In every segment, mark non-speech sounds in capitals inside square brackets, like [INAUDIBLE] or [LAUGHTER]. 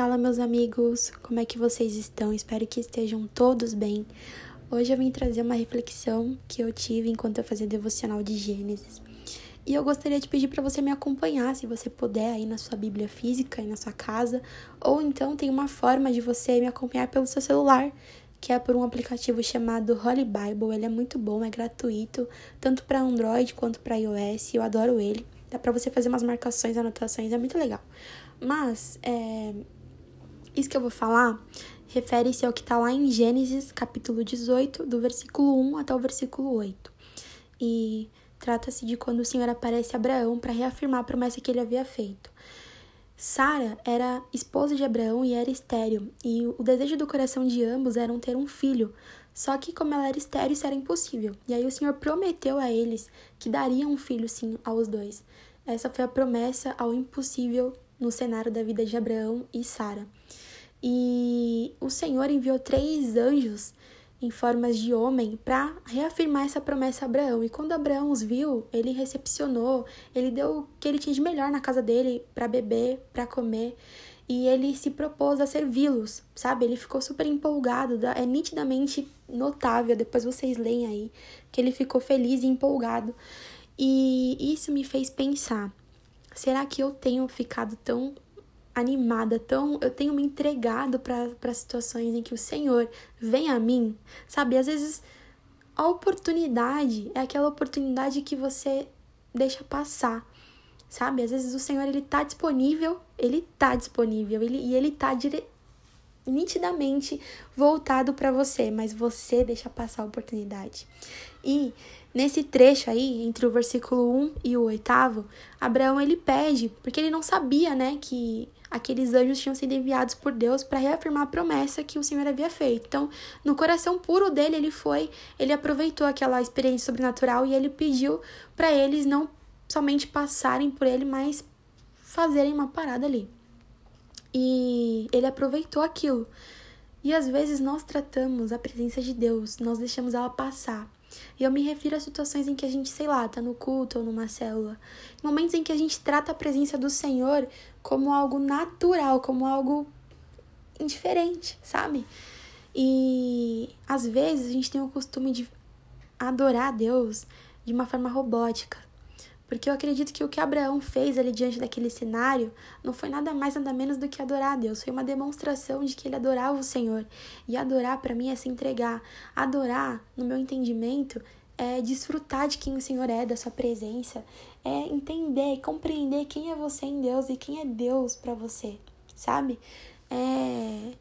Fala, meus amigos, como é que vocês estão? Espero que estejam todos bem. Hoje eu vim trazer uma reflexão que eu tive enquanto eu fazia devocional de Gênesis. E eu gostaria de pedir para você me acompanhar, se você puder, aí na sua Bíblia física, aí na sua casa, ou então tem uma forma de você me acompanhar pelo seu celular, que é por um aplicativo chamado Holy Bible. Ele é muito bom, é gratuito, tanto para Android quanto para iOS. Eu adoro ele. Dá para você fazer umas marcações, anotações, é muito legal. Mas, é, isso que eu vou falar refere-se ao que está lá em Gênesis, capítulo 18, do versículo 1 até o versículo 8. E trata-se de quando o Senhor aparece a Abraão para reafirmar a promessa que ele havia feito. Sara era esposa de Abraão e era estéril, e o desejo do coração de ambos era ter um filho. Só que, como ela era estéril, isso era impossível. E aí o Senhor prometeu a eles que daria um filho, sim, aos dois. Essa foi a promessa ao impossível no cenário da vida de Abraão e Sara. E o Senhor enviou três anjos em formas de homem para reafirmar essa promessa a Abraão. E quando Abraão os viu, ele recepcionou, ele deu o que ele tinha de melhor na casa dele para beber, para comer, e ele se propôs a servi-los, sabe? Ele ficou super empolgado, é nitidamente notável, depois vocês leem aí, que ele ficou feliz e empolgado. E isso me fez pensar: será que eu tenho ficado tão animada, tão eu tenho me entregado para situações em que o Senhor vem a mim, sabe? Às vezes a oportunidade é aquela oportunidade que você deixa passar, sabe? Às vezes o Senhor ele tá disponível, ele tá disponível, ele, e ele tá dire... nitidamente voltado para você, mas você deixa passar a oportunidade. E Nesse trecho aí, entre o versículo 1 e o oitavo, Abraão ele pede, porque ele não sabia, né, que aqueles anjos tinham sido enviados por Deus para reafirmar a promessa que o Senhor havia feito. Então, no coração puro dele, ele foi, ele aproveitou aquela experiência sobrenatural e ele pediu para eles não somente passarem por ele, mas fazerem uma parada ali. E ele aproveitou aquilo. E às vezes nós tratamos a presença de Deus, nós deixamos ela passar. E eu me refiro a situações em que a gente, sei lá, tá no culto ou numa célula. Momentos em que a gente trata a presença do Senhor como algo natural, como algo indiferente, sabe? E às vezes a gente tem o costume de adorar a Deus de uma forma robótica. Porque eu acredito que o que Abraão fez ali diante daquele cenário não foi nada mais, nada menos do que adorar a Deus. Foi uma demonstração de que ele adorava o Senhor. E adorar para mim é se entregar. Adorar, no meu entendimento, é desfrutar de quem o Senhor é, da sua presença, é entender, compreender quem é você em Deus e quem é Deus para você, sabe? É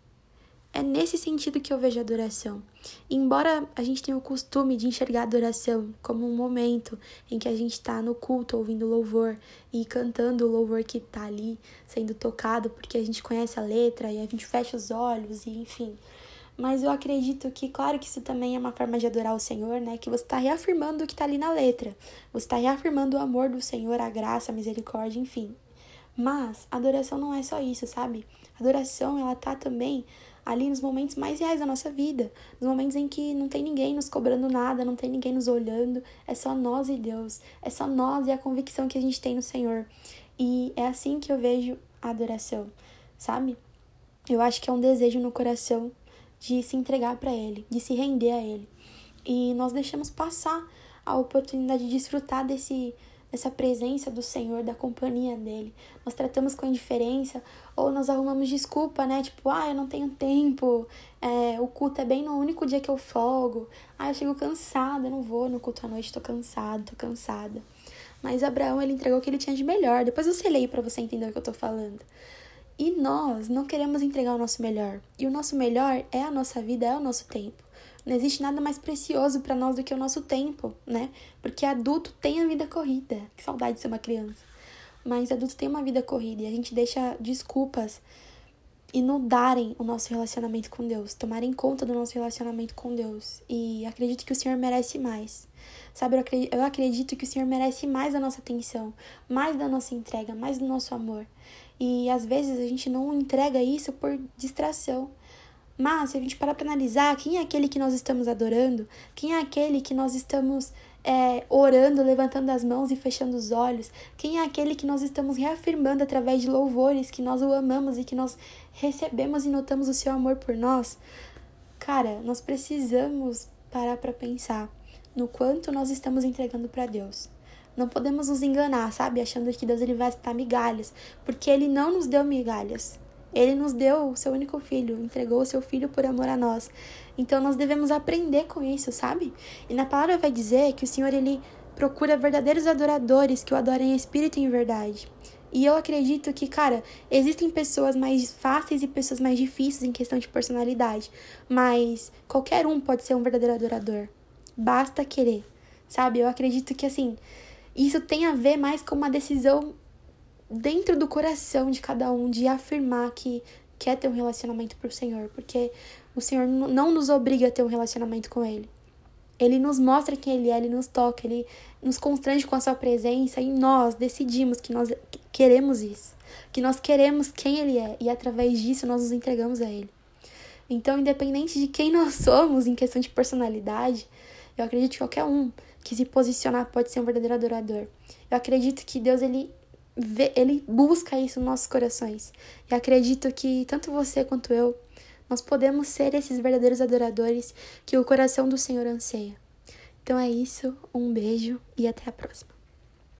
é nesse sentido que eu vejo a adoração. Embora a gente tenha o costume de enxergar a adoração como um momento em que a gente está no culto ouvindo louvor e cantando o louvor que está ali sendo tocado porque a gente conhece a letra e a gente fecha os olhos e enfim. Mas eu acredito que, claro que isso também é uma forma de adorar o Senhor, né? Que você está reafirmando o que está ali na letra. Você está reafirmando o amor do Senhor, a graça, a misericórdia, enfim. Mas adoração não é só isso, sabe? Adoração, ela tá também ali nos momentos mais reais da nossa vida, nos momentos em que não tem ninguém nos cobrando nada, não tem ninguém nos olhando, é só nós e Deus, é só nós e a convicção que a gente tem no Senhor. E é assim que eu vejo a adoração, sabe? Eu acho que é um desejo no coração de se entregar para Ele, de se render a Ele. E nós deixamos passar a oportunidade de desfrutar desse essa presença do Senhor, da companhia dele. Nós tratamos com indiferença ou nós arrumamos desculpa, né? Tipo, ah, eu não tenho tempo, é, o culto é bem no único dia que eu folgo, ah, eu chego cansada, não vou no culto à noite, tô cansado, tô cansada. Mas Abraão, ele entregou o que ele tinha de melhor. Depois você leio para você entender o que eu tô falando. E nós não queremos entregar o nosso melhor. E o nosso melhor é a nossa vida, é o nosso tempo. Não existe nada mais precioso para nós do que o nosso tempo, né? Porque adulto tem a vida corrida. Que saudade de ser uma criança. Mas adulto tem uma vida corrida e a gente deixa desculpas inudarem o nosso relacionamento com Deus, tomarem conta do nosso relacionamento com Deus. E acredito que o Senhor merece mais. Sabe, eu acredito, eu acredito que o Senhor merece mais da nossa atenção, mais da nossa entrega, mais do nosso amor. E às vezes a gente não entrega isso por distração. Mas, se a gente parar para analisar, quem é aquele que nós estamos adorando? Quem é aquele que nós estamos é, orando, levantando as mãos e fechando os olhos? Quem é aquele que nós estamos reafirmando através de louvores que nós o amamos e que nós recebemos e notamos o seu amor por nós? Cara, nós precisamos parar para pensar no quanto nós estamos entregando para Deus. Não podemos nos enganar, sabe? Achando que Deus ele vai estar migalhas, porque ele não nos deu migalhas. Ele nos deu o seu único filho, entregou o seu filho por amor a nós. Então nós devemos aprender com isso, sabe? E na palavra vai dizer que o Senhor ele procura verdadeiros adoradores que o adorem em espírito e em verdade. E eu acredito que, cara, existem pessoas mais fáceis e pessoas mais difíceis em questão de personalidade, mas qualquer um pode ser um verdadeiro adorador. Basta querer, sabe? Eu acredito que assim, isso tem a ver mais com uma decisão dentro do coração de cada um de afirmar que quer ter um relacionamento pro Senhor, porque o Senhor não nos obriga a ter um relacionamento com Ele. Ele nos mostra quem Ele é, Ele nos toca, Ele nos constrange com a Sua presença e nós decidimos que nós queremos isso, que nós queremos quem Ele é e através disso nós nos entregamos a Ele. Então, independente de quem [LAUGHS] nós somos em questão de personalidade, eu acredito que qualquer um que se posicionar pode ser um verdadeiro adorador. Eu acredito que Deus ele vê, ele busca isso nos nossos corações. E acredito que tanto você quanto eu nós podemos ser esses verdadeiros adoradores que o coração do Senhor anseia. Então é isso, um beijo e até a próxima.